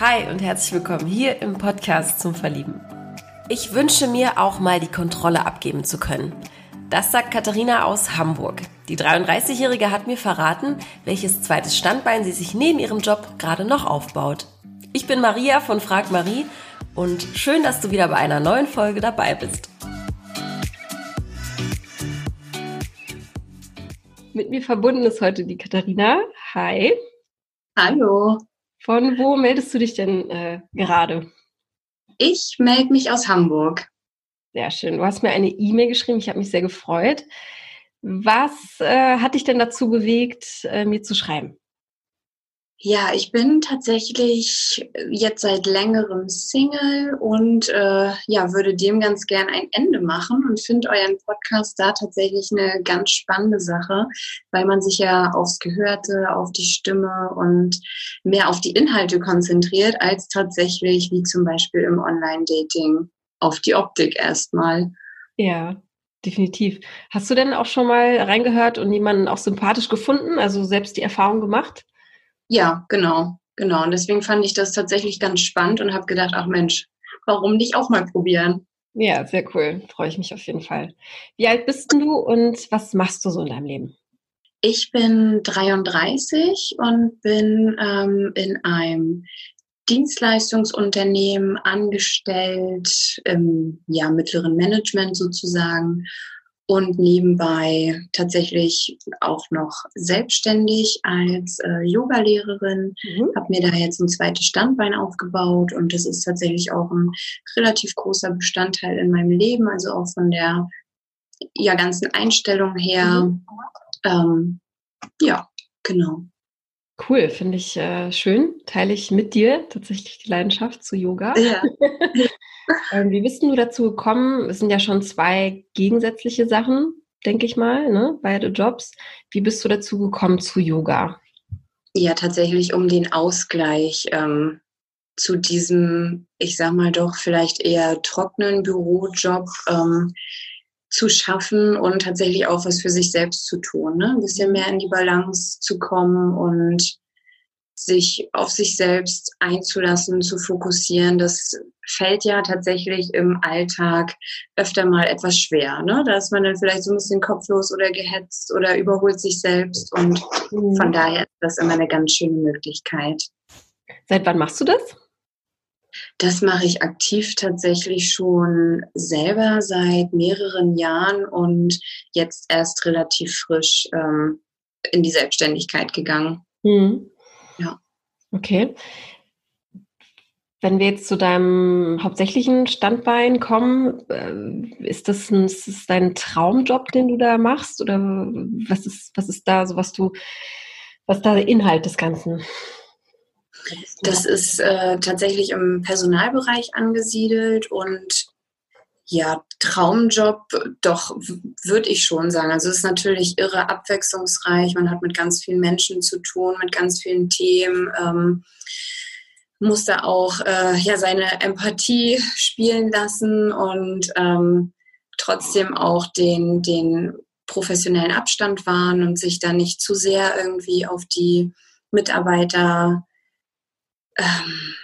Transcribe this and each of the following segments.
Hi und herzlich willkommen hier im Podcast zum Verlieben. Ich wünsche mir auch mal die Kontrolle abgeben zu können. Das sagt Katharina aus Hamburg. Die 33-Jährige hat mir verraten, welches zweites Standbein sie sich neben ihrem Job gerade noch aufbaut. Ich bin Maria von Frag Marie und schön, dass du wieder bei einer neuen Folge dabei bist. Mit mir verbunden ist heute die Katharina. Hi. Hallo. Von wo meldest du dich denn äh, gerade? Ich melde mich aus Hamburg. Sehr schön. Du hast mir eine E-Mail geschrieben. Ich habe mich sehr gefreut. Was äh, hat dich denn dazu bewegt, äh, mir zu schreiben? Ja, ich bin tatsächlich jetzt seit längerem Single und äh, ja, würde dem ganz gern ein Ende machen und finde euren Podcast da tatsächlich eine ganz spannende Sache, weil man sich ja aufs Gehörte, auf die Stimme und mehr auf die Inhalte konzentriert, als tatsächlich wie zum Beispiel im Online-Dating auf die Optik erstmal. Ja, definitiv. Hast du denn auch schon mal reingehört und jemanden auch sympathisch gefunden, also selbst die Erfahrung gemacht? Ja, genau, genau. Und deswegen fand ich das tatsächlich ganz spannend und habe gedacht, ach Mensch, warum nicht auch mal probieren? Ja, sehr cool. Freue ich mich auf jeden Fall. Wie alt bist du und was machst du so in deinem Leben? Ich bin 33 und bin ähm, in einem Dienstleistungsunternehmen angestellt, im ja, mittleren Management sozusagen und nebenbei tatsächlich auch noch selbstständig als äh, Yoga-Lehrerin. Mhm. Habe mir da jetzt ein zweites Standbein aufgebaut und das ist tatsächlich auch ein relativ großer Bestandteil in meinem Leben, also auch von der ja, ganzen Einstellung her. Mhm. Ähm, ja, genau. Cool, finde ich äh, schön. Teile ich mit dir tatsächlich die Leidenschaft zu Yoga. Ja. ähm, wie bist du dazu gekommen? Es sind ja schon zwei gegensätzliche Sachen, denke ich mal, ne? beide Jobs. Wie bist du dazu gekommen zu Yoga? Ja, tatsächlich um den Ausgleich ähm, zu diesem, ich sag mal doch vielleicht eher trockenen Bürojob. Ähm, zu schaffen und tatsächlich auch was für sich selbst zu tun. Ne? Ein bisschen mehr in die Balance zu kommen und sich auf sich selbst einzulassen, zu fokussieren, das fällt ja tatsächlich im Alltag öfter mal etwas schwer. Ne? Da ist man dann vielleicht so ein bisschen kopflos oder gehetzt oder überholt sich selbst und mhm. von daher ist das immer eine ganz schöne Möglichkeit. Seit wann machst du das? Das mache ich aktiv tatsächlich schon selber seit mehreren Jahren und jetzt erst relativ frisch ähm, in die Selbstständigkeit gegangen. Mhm. Okay. Wenn wir jetzt zu deinem hauptsächlichen Standbein kommen, äh, ist das, ein, ist das dein Traumjob, den du da machst? Oder was ist, was ist da so, was du, was da der Inhalt des Ganzen? Das ist äh, tatsächlich im Personalbereich angesiedelt und ja, Traumjob, doch würde ich schon sagen. Also es ist natürlich irre abwechslungsreich. Man hat mit ganz vielen Menschen zu tun, mit ganz vielen Themen. Ähm, muss da auch äh, ja seine Empathie spielen lassen und ähm, trotzdem auch den, den professionellen Abstand wahren und sich da nicht zu sehr irgendwie auf die Mitarbeiter ähm,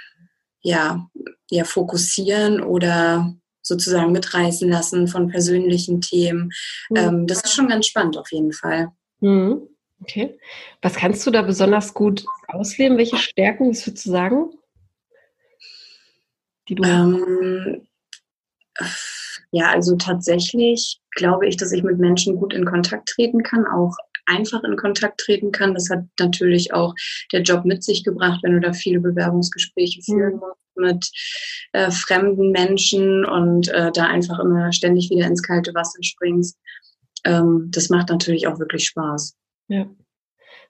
ja, ja, fokussieren oder sozusagen mitreißen lassen von persönlichen Themen. Mhm. Ähm, das ist schon ganz spannend auf jeden Fall. Mhm. Okay. Was kannst du da besonders gut ausleben? Welche Stärken, was würdest du sagen? Die du ähm, ja, also tatsächlich glaube ich, dass ich mit Menschen gut in Kontakt treten kann, auch einfach in Kontakt treten kann. Das hat natürlich auch der Job mit sich gebracht, wenn du da viele Bewerbungsgespräche mhm. führen musst mit äh, fremden Menschen und äh, da einfach immer ständig wieder ins kalte Wasser springst. Ähm, das macht natürlich auch wirklich Spaß. Ja.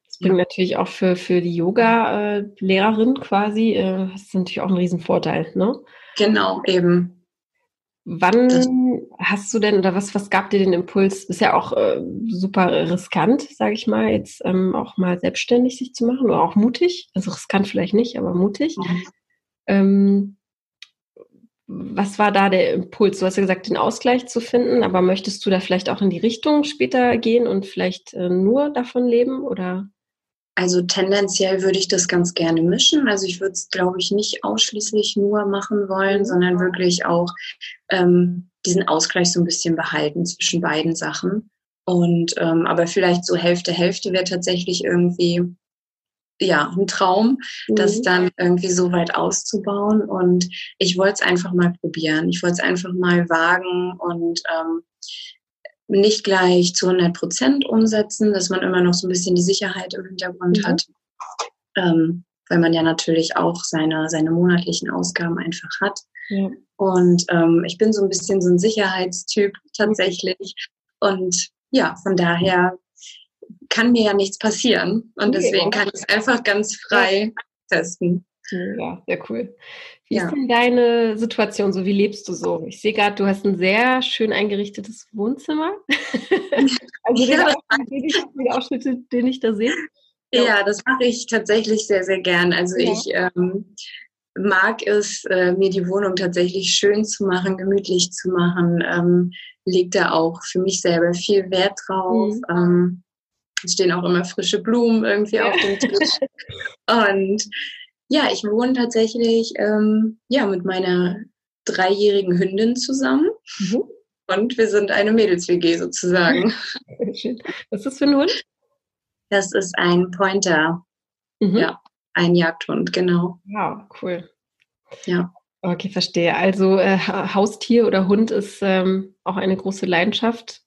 Das bringt ja. natürlich auch für, für die Yoga-Lehrerin äh, quasi, äh, das ist natürlich auch ein Riesenvorteil, ne? Genau, eben. Wann hast du denn oder was, was gab dir den Impuls? Ist ja auch äh, super riskant, sage ich mal, jetzt ähm, auch mal selbstständig sich zu machen oder auch mutig. Also riskant vielleicht nicht, aber mutig. Mhm. Ähm, was war da der Impuls? Du hast ja gesagt, den Ausgleich zu finden, aber möchtest du da vielleicht auch in die Richtung später gehen und vielleicht äh, nur davon leben oder? Also tendenziell würde ich das ganz gerne mischen. Also ich würde es, glaube ich, nicht ausschließlich nur machen wollen, sondern wirklich auch ähm, diesen Ausgleich so ein bisschen behalten zwischen beiden Sachen. Und ähm, aber vielleicht so Hälfte, Hälfte wäre tatsächlich irgendwie ja ein Traum, mhm. das dann irgendwie so weit auszubauen. Und ich wollte es einfach mal probieren. Ich wollte es einfach mal wagen und ähm, nicht gleich zu 100 Prozent umsetzen, dass man immer noch so ein bisschen die Sicherheit im Hintergrund mhm. hat, ähm, weil man ja natürlich auch seine, seine monatlichen Ausgaben einfach hat. Ja. Und ähm, ich bin so ein bisschen so ein Sicherheitstyp tatsächlich. Und ja, von daher kann mir ja nichts passieren. Und deswegen kann ich es einfach ganz frei testen. Ja, sehr cool. Wie ja. ist denn deine Situation so? Wie lebst du so? Ich sehe gerade, du hast ein sehr schön eingerichtetes Wohnzimmer. also ja, den, Ausschnitte, den ich da sehe. Ja, das mache ich tatsächlich sehr, sehr gern. Also ja. ich ähm, mag es, äh, mir die Wohnung tatsächlich schön zu machen, gemütlich zu machen. Ähm, legt da auch für mich selber viel Wert drauf. Mhm. Ähm, es stehen auch immer frische Blumen irgendwie auf dem Tisch. Und ja, ich wohne tatsächlich ähm, ja, mit meiner dreijährigen Hündin zusammen. Mhm. Und wir sind eine Mädels-WG sozusagen. Was ist das für ein Hund? Das ist ein Pointer. Mhm. Ja, ein Jagdhund, genau. Wow, cool. Ja. Okay, verstehe. Also äh, Haustier oder Hund ist ähm, auch eine große Leidenschaft.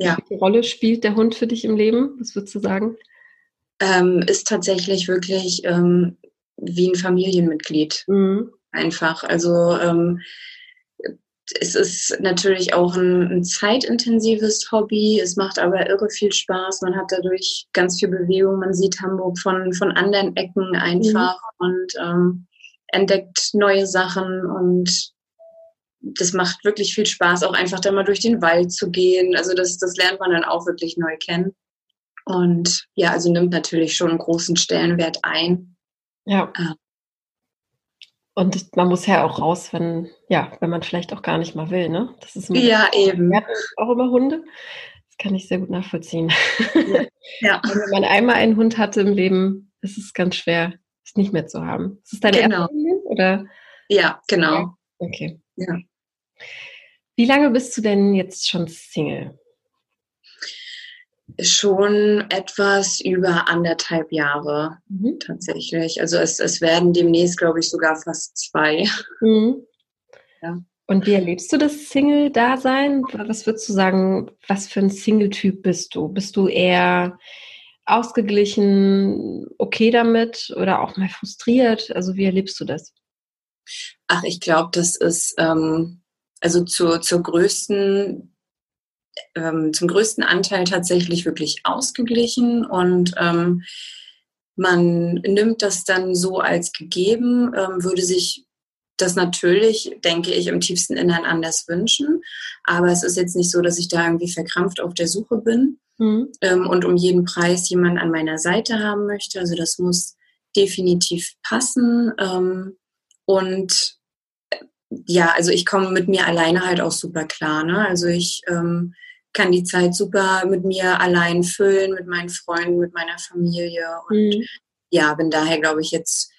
Ja. Welche Rolle spielt der Hund für dich im Leben? Was würdest du sagen? Ähm, ist tatsächlich wirklich ähm, wie ein Familienmitglied. Mhm. Einfach. Also ähm, es ist natürlich auch ein, ein, zeitintensives Hobby. Es macht aber irre viel Spaß. Man hat dadurch ganz viel Bewegung. Man sieht Hamburg von, von anderen Ecken einfach mhm. und ähm, entdeckt neue Sachen und das macht wirklich viel Spaß, auch einfach da mal durch den Wald zu gehen. Also das, das lernt man dann auch wirklich neu kennen. Und ja, also nimmt natürlich schon einen großen Stellenwert ein. Ja. Äh. Und man muss ja auch raus, wenn, ja, wenn man vielleicht auch gar nicht mal will, ne? Das ist ja eben. Auch über Hunde. Das kann ich sehr gut nachvollziehen. Ja. ja. wenn man einmal einen Hund hatte im Leben, ist es ganz schwer, es nicht mehr zu haben. Ist es deine genau. erste Hündin, oder? Ja, genau. Okay. Ja. Wie lange bist du denn jetzt schon Single? Schon etwas über anderthalb Jahre mhm. tatsächlich. Also es, es werden demnächst, glaube ich, sogar fast zwei. Mhm. Ja. Und wie erlebst du das Single-Dasein? Was würdest du sagen, was für ein Single-Typ bist du? Bist du eher ausgeglichen, okay damit oder auch mal frustriert? Also wie erlebst du das? Ach, ich glaube, das ist ähm, also zur, zur größten ähm, zum größten Anteil tatsächlich wirklich ausgeglichen und ähm, man nimmt das dann so als gegeben, ähm, würde sich das natürlich, denke ich, im tiefsten Innern anders wünschen. Aber es ist jetzt nicht so, dass ich da irgendwie verkrampft auf der Suche bin mhm. ähm, und um jeden Preis jemand an meiner Seite haben möchte. Also das muss definitiv passen. Ähm, und ja, also ich komme mit mir alleine halt auch super klar. Ne? Also ich ähm, kann die Zeit super mit mir allein füllen, mit meinen Freunden, mit meiner Familie. Und mhm. ja, bin daher, glaube ich, jetzt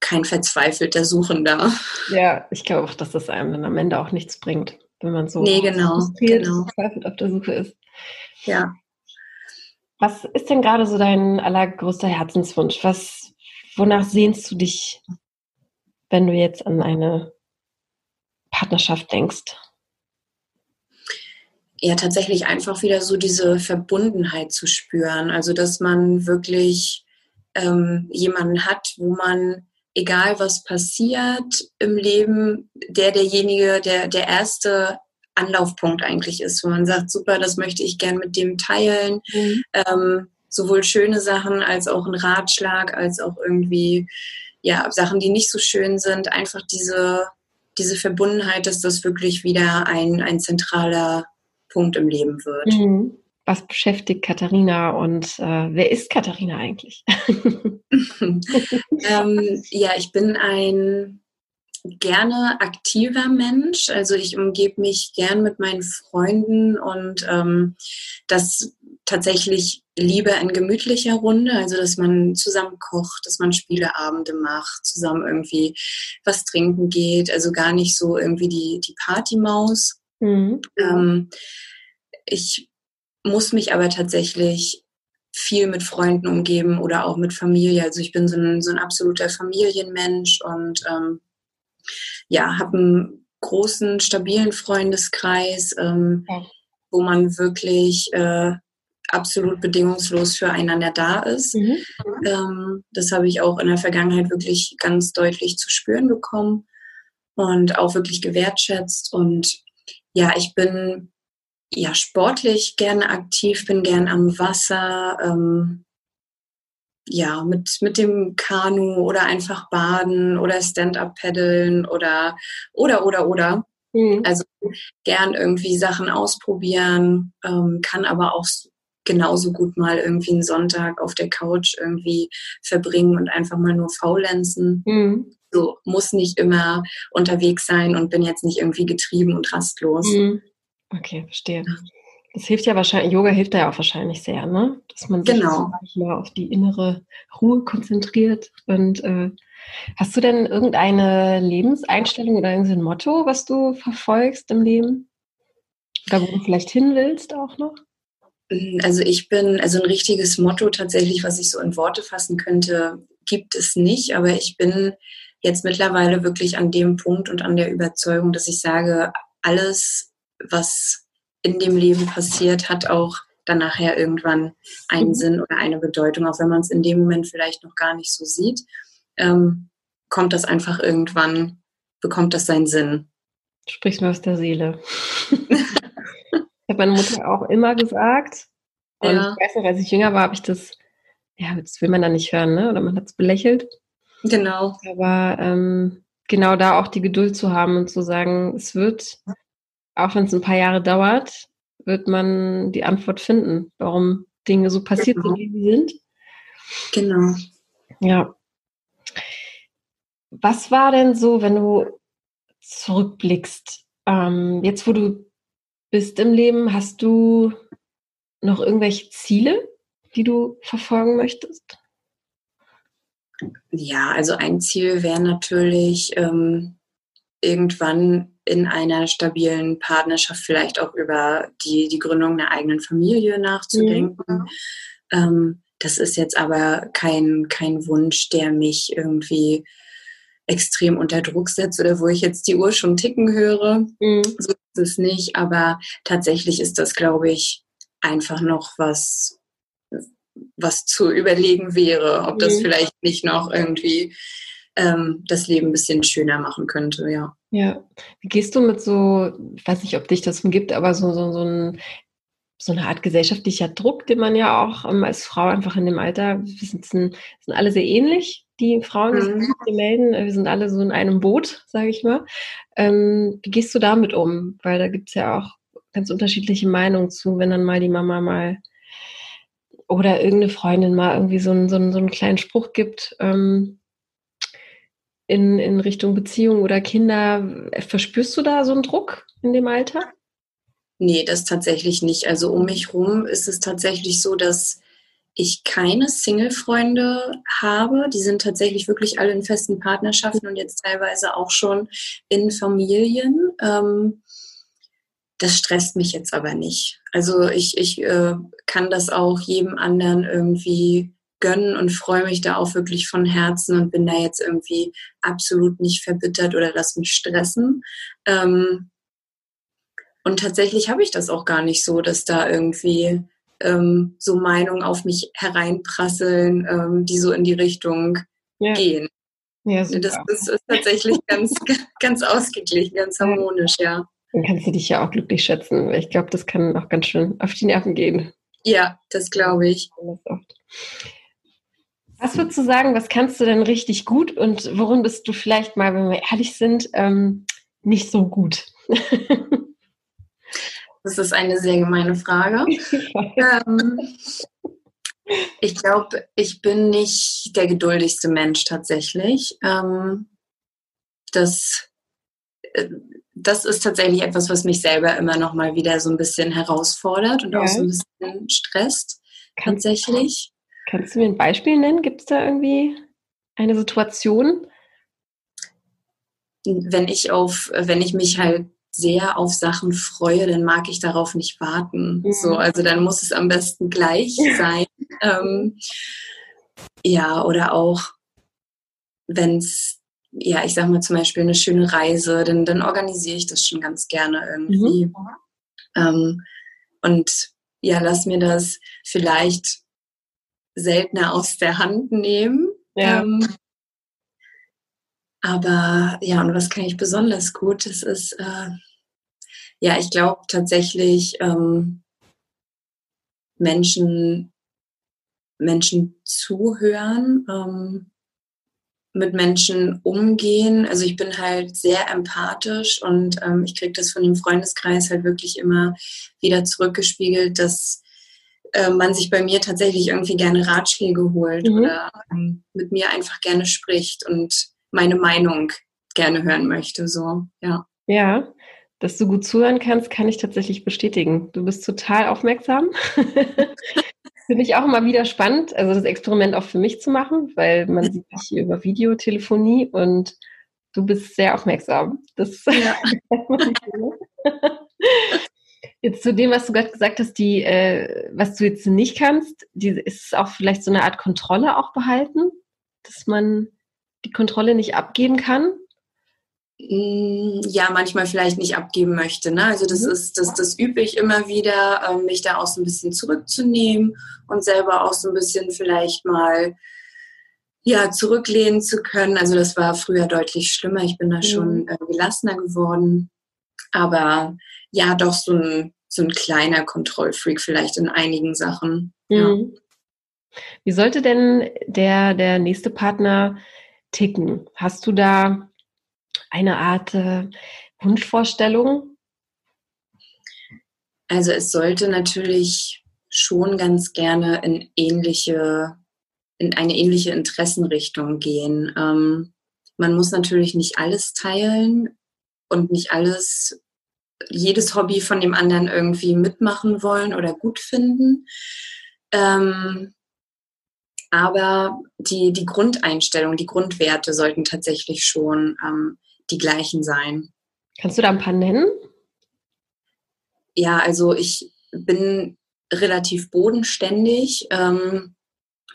kein verzweifelter Suchender. Ja, ich glaube auch, dass das einem dann am Ende auch nichts bringt, wenn man so nee, genau, genau. verzweifelt auf der Suche ist. Ja. Was ist denn gerade so dein allergrößter Herzenswunsch? Was, wonach sehnst du dich, wenn du jetzt an eine Partnerschaft denkst? ja tatsächlich einfach wieder so diese Verbundenheit zu spüren. Also dass man wirklich ähm, jemanden hat, wo man, egal was passiert im Leben, der derjenige, der der erste Anlaufpunkt eigentlich ist, wo man sagt, super, das möchte ich gern mit dem teilen. Mhm. Ähm, sowohl schöne Sachen als auch ein Ratschlag, als auch irgendwie ja Sachen, die nicht so schön sind. Einfach diese diese Verbundenheit, dass das wirklich wieder ein, ein zentraler Punkt im Leben wird. Mhm. Was beschäftigt Katharina und äh, wer ist Katharina eigentlich? ähm, ja, ich bin ein gerne aktiver Mensch. Also ich umgebe mich gern mit meinen Freunden und ähm, das tatsächlich lieber in gemütlicher Runde, also dass man zusammen kocht, dass man Spieleabende macht, zusammen irgendwie was trinken geht, also gar nicht so irgendwie die, die Partymaus. Mhm. Ähm, ich muss mich aber tatsächlich viel mit Freunden umgeben oder auch mit Familie. Also ich bin so ein, so ein absoluter Familienmensch und ähm, ja, habe einen großen, stabilen Freundeskreis, ähm, ja. wo man wirklich äh, absolut bedingungslos füreinander da ist. Mhm. Ähm, das habe ich auch in der Vergangenheit wirklich ganz deutlich zu spüren bekommen und auch wirklich gewertschätzt. Und ja, ich bin ja, sportlich gerne aktiv, bin gern am Wasser, ähm, ja, mit, mit dem Kanu oder einfach baden oder Stand-up paddeln oder, oder, oder, oder. Mhm. Also gern irgendwie Sachen ausprobieren, ähm, kann aber auch genauso gut mal irgendwie einen Sonntag auf der Couch irgendwie verbringen und einfach mal nur faulenzen. Mhm. So muss nicht immer unterwegs sein und bin jetzt nicht irgendwie getrieben und rastlos. Mhm. Okay, verstehe. Das hilft ja wahrscheinlich, Yoga hilft da ja auch wahrscheinlich sehr, ne? Dass man sich genau. mal auf die innere Ruhe konzentriert. Und äh, hast du denn irgendeine Lebenseinstellung oder ein Motto, was du verfolgst im Leben? Oder wo du vielleicht hin willst auch noch? Also ich bin, also ein richtiges Motto tatsächlich, was ich so in Worte fassen könnte, gibt es nicht, aber ich bin jetzt mittlerweile wirklich an dem Punkt und an der Überzeugung, dass ich sage, alles was in dem Leben passiert, hat auch dann nachher irgendwann einen mhm. Sinn oder eine Bedeutung, auch wenn man es in dem Moment vielleicht noch gar nicht so sieht, ähm, kommt das einfach irgendwann, bekommt das seinen Sinn. Sprichst mir aus der Seele. ich habe meine Mutter auch immer gesagt. Und ja. ich weiß noch, als ich jünger war, habe ich das, ja, das will man dann nicht hören, ne? Oder man hat es belächelt. Genau. Aber ähm, genau da auch die Geduld zu haben und zu sagen, es wird auch wenn es ein paar Jahre dauert, wird man die Antwort finden, warum Dinge so passiert genau. sind, wie sie sind. Genau. Ja. Was war denn so, wenn du zurückblickst? Ähm, jetzt, wo du bist im Leben, hast du noch irgendwelche Ziele, die du verfolgen möchtest? Ja, also ein Ziel wäre natürlich ähm, irgendwann in einer stabilen Partnerschaft vielleicht auch über die, die Gründung einer eigenen Familie nachzudenken. Mhm. Ähm, das ist jetzt aber kein, kein Wunsch, der mich irgendwie extrem unter Druck setzt oder wo ich jetzt die Uhr schon ticken höre. Mhm. So ist es nicht, aber tatsächlich ist das, glaube ich, einfach noch was, was zu überlegen wäre, ob das mhm. vielleicht nicht noch irgendwie ähm, das Leben ein bisschen schöner machen könnte, ja. Ja. Wie gehst du mit so, ich weiß nicht, ob dich das gibt, aber so, so, so, ein, so eine Art gesellschaftlicher Druck, den man ja auch ähm, als Frau einfach in dem Alter, wir sind, sind alle sehr ähnlich, die Frauen, die mhm. sich melden. Wir sind alle so in einem Boot, sage ich mal. Ähm, wie gehst du damit um? Weil da gibt es ja auch ganz unterschiedliche Meinungen zu, wenn dann mal die Mama mal oder irgendeine Freundin mal irgendwie so einen, so einen, so einen kleinen Spruch gibt. Ähm, in, in Richtung Beziehung oder Kinder. Verspürst du da so einen Druck in dem Alter? Nee, das tatsächlich nicht. Also um mich rum ist es tatsächlich so, dass ich keine Single-Freunde habe. Die sind tatsächlich wirklich alle in festen Partnerschaften und jetzt teilweise auch schon in Familien. Ähm, das stresst mich jetzt aber nicht. Also ich, ich äh, kann das auch jedem anderen irgendwie gönnen und freue mich da auch wirklich von Herzen und bin da jetzt irgendwie absolut nicht verbittert oder lass mich stressen. Ähm, und tatsächlich habe ich das auch gar nicht so, dass da irgendwie ähm, so Meinungen auf mich hereinprasseln, ähm, die so in die Richtung ja. gehen. Ja, super. Das, das ist tatsächlich ganz, ganz ausgeglichen, ganz harmonisch, ja. Dann kannst du dich ja auch glücklich schätzen, weil ich glaube, das kann auch ganz schön auf die Nerven gehen. Ja, das glaube ich. Was würdest du sagen, was kannst du denn richtig gut und worin bist du vielleicht mal, wenn wir ehrlich sind, ähm, nicht so gut? das ist eine sehr gemeine Frage. ähm, ich glaube, ich bin nicht der geduldigste Mensch tatsächlich. Ähm, das, äh, das ist tatsächlich etwas, was mich selber immer noch mal wieder so ein bisschen herausfordert und ja. auch so ein bisschen stresst. Kannst, tatsächlich. Kannst du mir ein Beispiel nennen? Gibt es da irgendwie eine Situation? Wenn ich auf, wenn ich mich halt sehr auf Sachen freue, dann mag ich darauf nicht warten. Mhm. So, also dann muss es am besten gleich sein. ähm, ja, oder auch wenn es ja, ich sag mal zum Beispiel eine schöne Reise, dann, dann organisiere ich das schon ganz gerne irgendwie. Mhm. Ähm, und ja, lass mir das vielleicht seltener aus der Hand nehmen. Ja. Ähm, aber ja, und was kann ich besonders gut? Das ist, äh, ja, ich glaube tatsächlich ähm, Menschen, Menschen zuhören. Ähm, mit Menschen umgehen. Also ich bin halt sehr empathisch und ähm, ich kriege das von dem Freundeskreis halt wirklich immer wieder zurückgespiegelt, dass äh, man sich bei mir tatsächlich irgendwie gerne Ratschläge holt mhm. oder ähm, mit mir einfach gerne spricht und meine Meinung gerne hören möchte. So, ja. Ja, dass du gut zuhören kannst, kann ich tatsächlich bestätigen. Du bist total aufmerksam. Finde ich auch immer wieder spannend, also das Experiment auch für mich zu machen, weil man sieht sich hier über Videotelefonie und du bist sehr aufmerksam. Das ja. Jetzt zu dem, was du gerade gesagt hast, die, äh, was du jetzt nicht kannst, die, ist es auch vielleicht so eine Art Kontrolle auch behalten, dass man die Kontrolle nicht abgeben kann? Mm, ja, manchmal vielleicht nicht abgeben möchte. Ne? Also das mhm. ist, das, das übe ich immer wieder, ähm, mich da auch so ein bisschen zurückzunehmen und selber auch so ein bisschen vielleicht mal ja, zurücklehnen zu können. Also das war früher deutlich schlimmer. Ich bin da schon mhm. äh, gelassener geworden. Aber ja, doch so ein, so ein kleiner Kontrollfreak vielleicht in einigen Sachen. Mhm. Ja. Wie sollte denn der, der nächste Partner ticken? Hast du da eine Art äh, Wunschvorstellung? Also es sollte natürlich schon ganz gerne in ähnliche, in eine ähnliche Interessenrichtung gehen. Ähm, man muss natürlich nicht alles teilen und nicht alles, jedes Hobby von dem anderen irgendwie mitmachen wollen oder gut finden. Ähm, aber die, die Grundeinstellung, die Grundwerte sollten tatsächlich schon ähm, die gleichen sein. Kannst du da ein paar nennen? Ja, also ich bin relativ bodenständig ähm,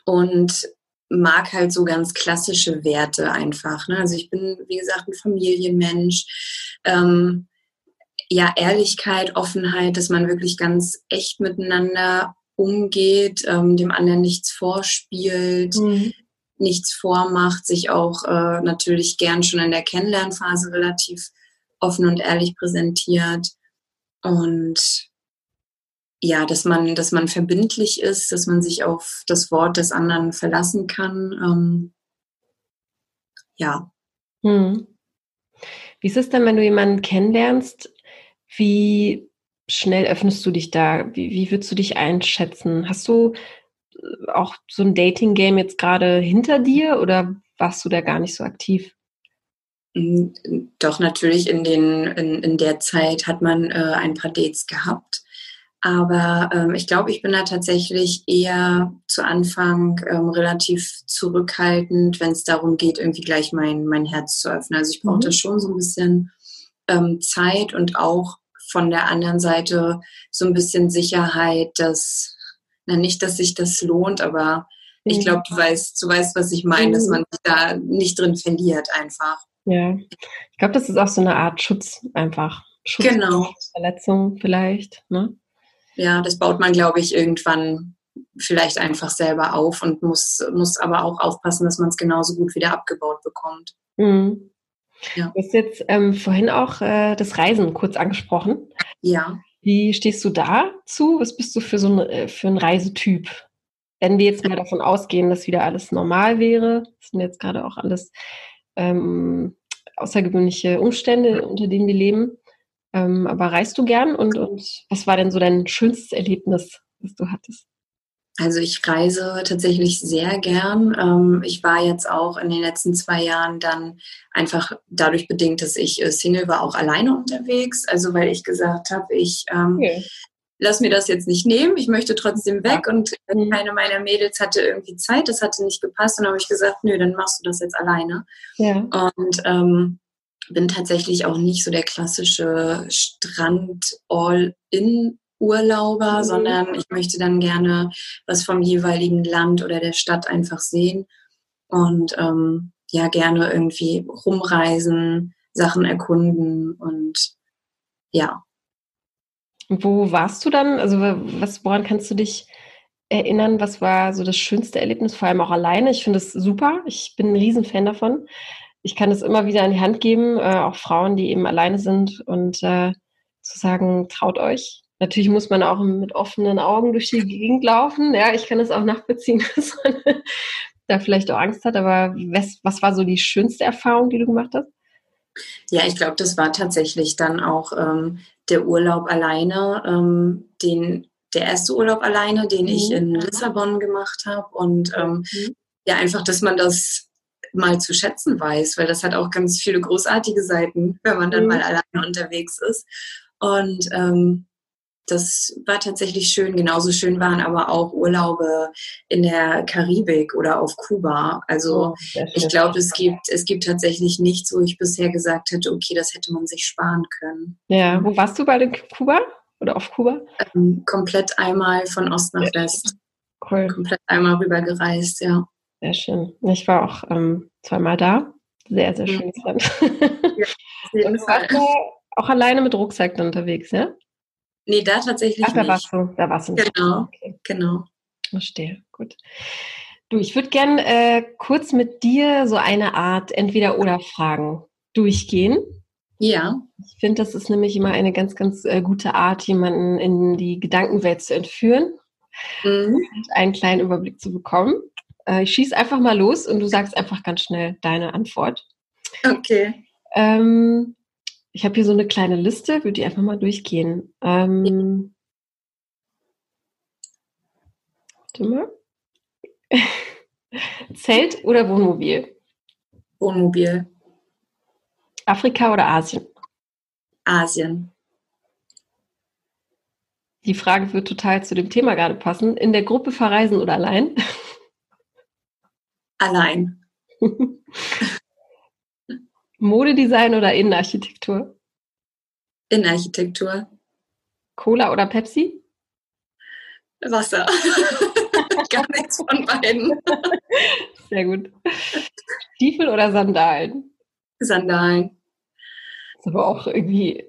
und mag halt so ganz klassische Werte einfach. Ne? Also ich bin, wie gesagt, ein Familienmensch. Ähm, ja, Ehrlichkeit, Offenheit, dass man wirklich ganz echt miteinander umgeht, ähm, dem anderen nichts vorspielt, mhm nichts vormacht, sich auch äh, natürlich gern schon in der Kennenlernphase relativ offen und ehrlich präsentiert und ja, dass man, dass man verbindlich ist, dass man sich auf das Wort des anderen verlassen kann. Ähm, ja. Hm. Wie ist es denn, wenn du jemanden kennenlernst? Wie schnell öffnest du dich da? Wie, wie würdest du dich einschätzen? Hast du auch so ein Dating-Game jetzt gerade hinter dir oder warst du da gar nicht so aktiv? Mm, doch, natürlich in, den, in, in der Zeit hat man äh, ein paar Dates gehabt. Aber ähm, ich glaube, ich bin da tatsächlich eher zu Anfang ähm, relativ zurückhaltend, wenn es darum geht, irgendwie gleich mein, mein Herz zu öffnen. Also ich brauche mhm. da schon so ein bisschen ähm, Zeit und auch von der anderen Seite so ein bisschen Sicherheit, dass na, nicht, dass sich das lohnt, aber mhm. ich glaube, du weißt, du weißt, was ich meine, mhm. dass man sich da nicht drin verliert einfach. Ja, ich glaube, das ist auch so eine Art Schutz einfach. Schutz genau. Verletzung vielleicht. Ne? Ja, das baut man, glaube ich, irgendwann vielleicht einfach selber auf und muss, muss aber auch aufpassen, dass man es genauso gut wieder abgebaut bekommt. Mhm. Ja. Du hast jetzt ähm, vorhin auch äh, das Reisen kurz angesprochen. Ja. Wie stehst du dazu? Was bist du für so ein, äh, für ein Reisetyp? Wenn wir jetzt mal davon ausgehen, dass wieder alles normal wäre, das sind jetzt gerade auch alles ähm, außergewöhnliche Umstände, unter denen wir leben. Ähm, aber reist du gern und, und was war denn so dein schönstes Erlebnis, das du hattest? Also ich reise tatsächlich sehr gern. Ähm, ich war jetzt auch in den letzten zwei Jahren dann einfach dadurch bedingt, dass ich äh, Single war, auch alleine unterwegs. Also weil ich gesagt habe, ich ähm, okay. lass mir das jetzt nicht nehmen. Ich möchte trotzdem weg. Ja. Und mhm. keine meiner Mädels hatte irgendwie Zeit. Das hatte nicht gepasst. Und dann habe ich gesagt, nö, dann machst du das jetzt alleine. Ja. Und ähm, bin tatsächlich auch nicht so der klassische Strand-All-In- Urlauber, mhm. sondern ich möchte dann gerne was vom jeweiligen Land oder der Stadt einfach sehen und ähm, ja gerne irgendwie rumreisen, Sachen erkunden und ja. Wo warst du dann? Also was, woran kannst du dich erinnern? Was war so das schönste Erlebnis, vor allem auch alleine? Ich finde es super. Ich bin ein Riesenfan davon. Ich kann es immer wieder in die Hand geben, äh, auch Frauen, die eben alleine sind und äh, zu sagen, traut euch, Natürlich muss man auch mit offenen Augen durch die Gegend laufen. Ja, ich kann es auch nachbeziehen, dass man da vielleicht auch Angst hat. Aber was, was war so die schönste Erfahrung, die du gemacht hast? Ja, ich glaube, das war tatsächlich dann auch ähm, der Urlaub alleine, ähm, den, der erste Urlaub alleine, den mhm. ich in Lissabon gemacht habe. Und ähm, mhm. ja, einfach, dass man das mal zu schätzen weiß, weil das hat auch ganz viele großartige Seiten, wenn man dann mhm. mal alleine unterwegs ist. Und ähm, das war tatsächlich schön. Genauso schön waren aber auch Urlaube in der Karibik oder auf Kuba. Also oh, ich glaube, es gibt, es gibt tatsächlich nichts, wo ich bisher gesagt hätte, okay, das hätte man sich sparen können. Ja, wo warst du bei den Kuba oder auf Kuba? Ähm, komplett einmal von Ost nach West. Cool. Komplett einmal rüber gereist, ja. Sehr schön. Ich war auch ähm, zweimal da. Sehr, sehr schönes mhm. Land. Ja, Und du warst auch alleine mit Rucksack unterwegs, ja? Nee, da tatsächlich Ach, da nicht. warst du, da warst du nicht. Genau, okay. genau. Verstehe, gut. Du, ich würde gerne äh, kurz mit dir so eine Art Entweder-Oder-Fragen durchgehen. Ja. Ich finde, das ist nämlich immer eine ganz, ganz äh, gute Art, jemanden in die Gedankenwelt zu entführen mhm. und einen kleinen Überblick zu bekommen. Äh, ich schieße einfach mal los und du sagst einfach ganz schnell deine Antwort. Okay. Ähm, ich habe hier so eine kleine Liste, würde die einfach mal durchgehen. Ähm, warte mal. Zelt oder Wohnmobil? Wohnmobil. Afrika oder Asien? Asien. Die Frage wird total zu dem Thema gerade passen. In der Gruppe verreisen oder allein? Allein. Modedesign oder Innenarchitektur? Innenarchitektur. Cola oder Pepsi? Wasser. Gar nichts von beiden. Sehr gut. Stiefel oder Sandalen? Sandalen. ist aber auch irgendwie,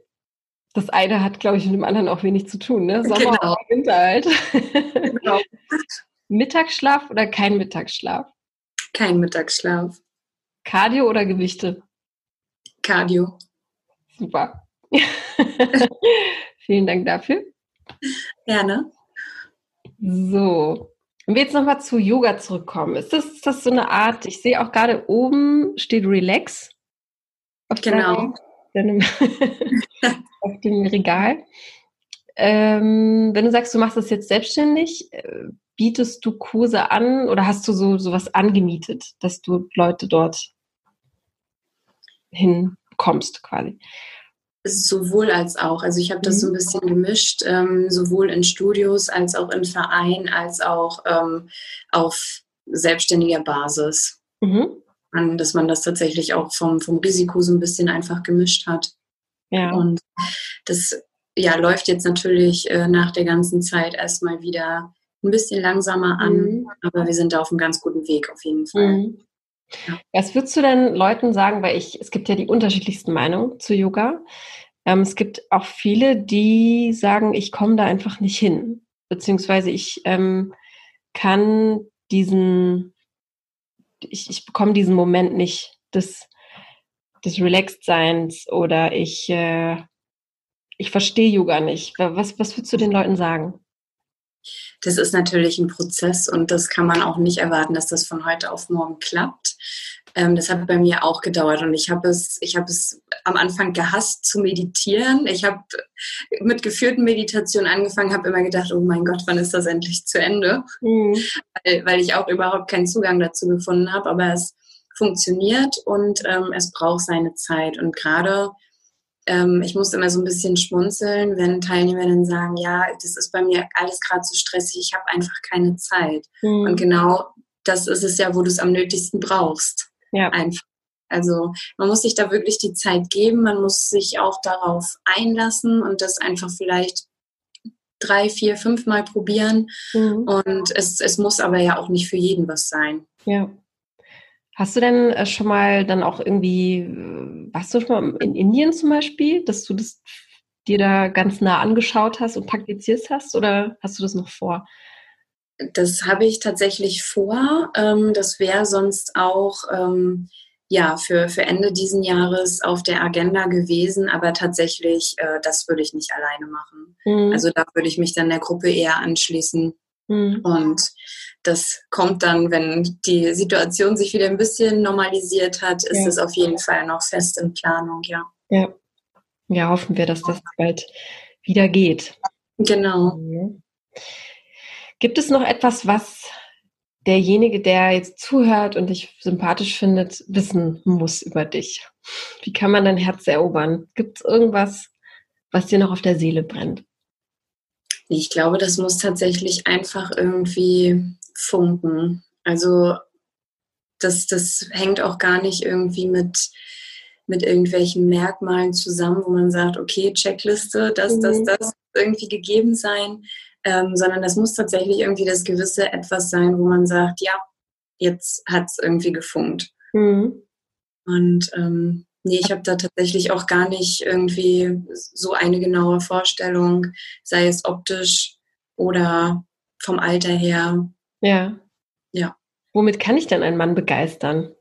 das eine hat, glaube ich, mit dem anderen auch wenig zu tun, ne? Sommer genau. oder Winter halt. Genau. Mittagsschlaf oder kein Mittagsschlaf? Kein Mittagsschlaf. Cardio oder Gewichte? Cardio. Super. Vielen Dank dafür. Gerne. So, wenn wir jetzt nochmal zu Yoga zurückkommen, ist das, ist das so eine Art, ich sehe auch gerade oben steht Relax. Genau. Deinem, auf dem Regal. Ähm, wenn du sagst, du machst das jetzt selbstständig, äh, bietest du Kurse an oder hast du so sowas angemietet, dass du Leute dort hinkommst quasi? Sowohl als auch. Also ich habe das so ein mhm. bisschen gemischt, ähm, sowohl in Studios als auch in Verein, als auch ähm, auf selbstständiger Basis. Mhm. An, dass man das tatsächlich auch vom, vom Risiko so ein bisschen einfach gemischt hat. Ja. Und das ja, läuft jetzt natürlich äh, nach der ganzen Zeit erstmal wieder ein bisschen langsamer an, mhm. aber wir sind da auf einem ganz guten Weg auf jeden Fall. Mhm. Was würdest du denn Leuten sagen, weil ich, es gibt ja die unterschiedlichsten Meinungen zu Yoga. Ähm, es gibt auch viele, die sagen, ich komme da einfach nicht hin, beziehungsweise ich ähm, kann diesen, ich, ich bekomme diesen Moment nicht des, des Relaxed-Seins oder ich, äh, ich verstehe Yoga nicht. Was, was würdest du den Leuten sagen? Das ist natürlich ein Prozess und das kann man auch nicht erwarten, dass das von heute auf morgen klappt. ähm, das hat bei mir auch gedauert und ich habe es, ich habe es am Anfang gehasst zu meditieren. Ich habe mit geführten Meditationen angefangen, habe immer gedacht, oh mein Gott, wann ist das endlich zu Ende? Mhm. Weil, weil, ich auch überhaupt keinen Zugang dazu gefunden habe, aber es funktioniert und ähm, es braucht seine Zeit und gerade ähm, ich musste immer so ein bisschen schmunzeln, wenn Teilnehmerinnen sagen, ja, das ist bei mir alles gerade so stressig, ich habe einfach keine Zeit. Mhm. Und genau das ist es ja, wo du es am nötigsten brauchst. Ja. Einfach. Also man muss sich da wirklich die Zeit geben, man muss sich auch darauf einlassen und das einfach vielleicht drei, vier, fünf Mal probieren. Mhm. Und es, es muss aber ja auch nicht für jeden was sein. Ja. Hast du denn äh, schon mal dann auch irgendwie, äh, warst du schon mal in Indien zum Beispiel, dass du das dir da ganz nah angeschaut hast und praktizierst hast oder hast du das noch vor? Das habe ich tatsächlich vor. Ähm, das wäre sonst auch ähm, ja für, für Ende diesen Jahres auf der Agenda gewesen, aber tatsächlich, äh, das würde ich nicht alleine machen. Mhm. Also da würde ich mich dann der Gruppe eher anschließen. Mhm. Und das kommt dann, wenn die Situation sich wieder ein bisschen normalisiert hat, ist es auf jeden Fall noch fest in Planung, ja. Ja. Ja, hoffen wir, dass das bald wieder geht. Genau. Mhm. Gibt es noch etwas, was derjenige, der jetzt zuhört und dich sympathisch findet, wissen muss über dich? Wie kann man dein Herz erobern? Gibt es irgendwas, was dir noch auf der Seele brennt? Ich glaube, das muss tatsächlich einfach irgendwie funken. Also das, das hängt auch gar nicht irgendwie mit, mit irgendwelchen Merkmalen zusammen, wo man sagt, okay, Checkliste, das, das, mhm. das irgendwie gegeben sein, ähm, sondern das muss tatsächlich irgendwie das gewisse etwas sein, wo man sagt, ja, jetzt hat es irgendwie gefunkt. Mhm. Und ähm, nee, ich habe da tatsächlich auch gar nicht irgendwie so eine genaue Vorstellung, sei es optisch oder vom Alter her. Ja. Ja. Womit kann ich denn einen Mann begeistern?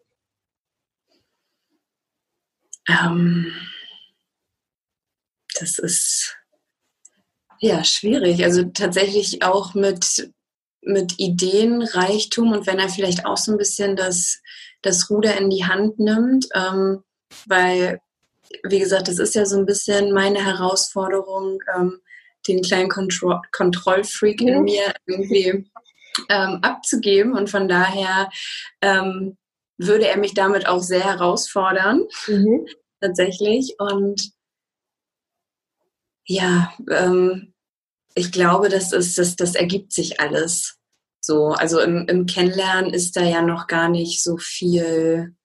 Ähm, das ist ja, schwierig. Also tatsächlich auch mit, mit Ideenreichtum und wenn er vielleicht auch so ein bisschen das, das Ruder in die Hand nimmt, ähm, weil, wie gesagt, das ist ja so ein bisschen meine Herausforderung, ähm, den kleinen Kontro Kontrollfreak in mir irgendwie ähm, abzugeben und von daher ähm, würde er mich damit auch sehr herausfordern, mhm. tatsächlich. Und ja, ähm, ich glaube, das, ist, das, das ergibt sich alles. So, also im, im Kennenlernen ist da ja noch gar nicht so viel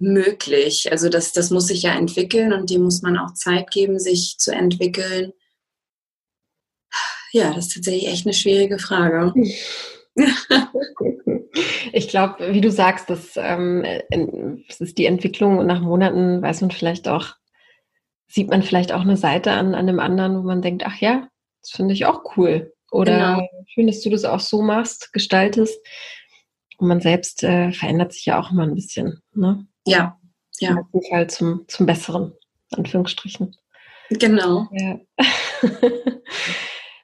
möglich. Also das, das muss sich ja entwickeln und dem muss man auch Zeit geben, sich zu entwickeln. Ja, das ist tatsächlich echt eine schwierige Frage. Ich glaube, wie du sagst, das, ähm, das ist die Entwicklung und nach Monaten weiß man vielleicht auch, sieht man vielleicht auch eine Seite an, an einem anderen, wo man denkt, ach ja, das finde ich auch cool. Oder genau. schön, dass du das auch so machst, gestaltest. Und man selbst äh, verändert sich ja auch immer ein bisschen. Ne? Ja, ja. Jeden Fall zum, zum Besseren, Anführungsstrichen. Genau. Ja.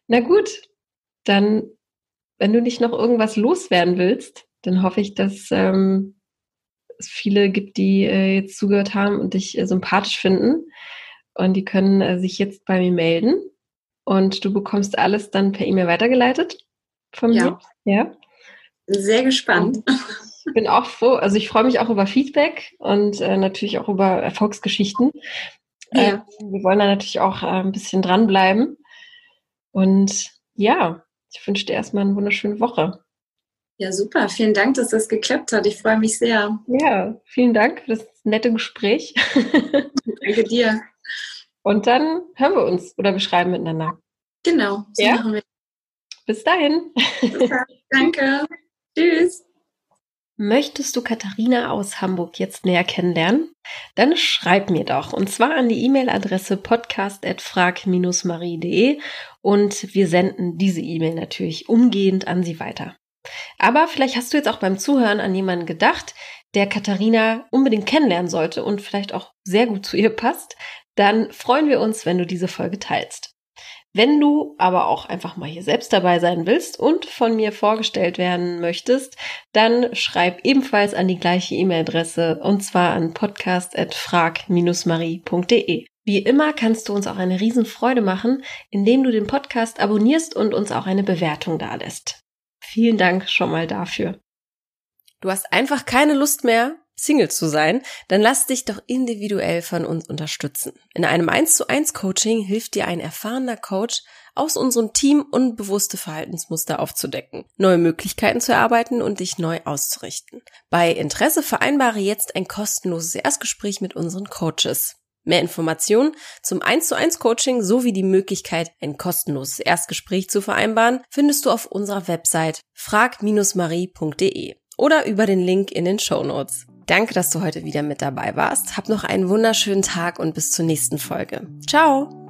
Na gut, dann, wenn du nicht noch irgendwas loswerden willst, dann hoffe ich, dass ähm, es viele gibt, die äh, jetzt zugehört haben und dich äh, sympathisch finden. Und die können äh, sich jetzt bei mir melden. Und du bekommst alles dann per E-Mail weitergeleitet von mir. Ja. Sehr gespannt. Ich bin auch froh, also ich freue mich auch über Feedback und äh, natürlich auch über Erfolgsgeschichten. Ja. Äh, wir wollen da natürlich auch äh, ein bisschen dranbleiben. Und ja, ich wünsche dir erstmal eine wunderschöne Woche. Ja, super. Vielen Dank, dass das geklappt hat. Ich freue mich sehr. Ja, vielen Dank für das nette Gespräch. Danke dir. Und dann hören wir uns oder wir schreiben miteinander. Genau, so ja? machen wir. Bis dahin. Super. Danke. Tschüss. Möchtest du Katharina aus Hamburg jetzt näher kennenlernen? Dann schreib mir doch und zwar an die E-Mail-Adresse podcast@frag-marie.de und wir senden diese E-Mail natürlich umgehend an sie weiter. Aber vielleicht hast du jetzt auch beim Zuhören an jemanden gedacht, der Katharina unbedingt kennenlernen sollte und vielleicht auch sehr gut zu ihr passt dann freuen wir uns, wenn du diese Folge teilst. Wenn du aber auch einfach mal hier selbst dabei sein willst und von mir vorgestellt werden möchtest, dann schreib ebenfalls an die gleiche E-Mail-Adresse und zwar an podcast.frag-marie.de. Wie immer kannst du uns auch eine Riesenfreude machen, indem du den Podcast abonnierst und uns auch eine Bewertung dalässt. Vielen Dank schon mal dafür. Du hast einfach keine Lust mehr, Single zu sein, dann lass dich doch individuell von uns unterstützen. In einem 1 zu 1 Coaching hilft dir ein erfahrener Coach aus unserem Team unbewusste Verhaltensmuster aufzudecken, neue Möglichkeiten zu erarbeiten und dich neu auszurichten. Bei Interesse vereinbare jetzt ein kostenloses Erstgespräch mit unseren Coaches. Mehr Informationen zum 1 zu 1 Coaching sowie die Möglichkeit, ein kostenloses Erstgespräch zu vereinbaren, findest du auf unserer Website frag-marie.de oder über den Link in den Show Notes. Danke, dass du heute wieder mit dabei warst. Hab noch einen wunderschönen Tag und bis zur nächsten Folge. Ciao!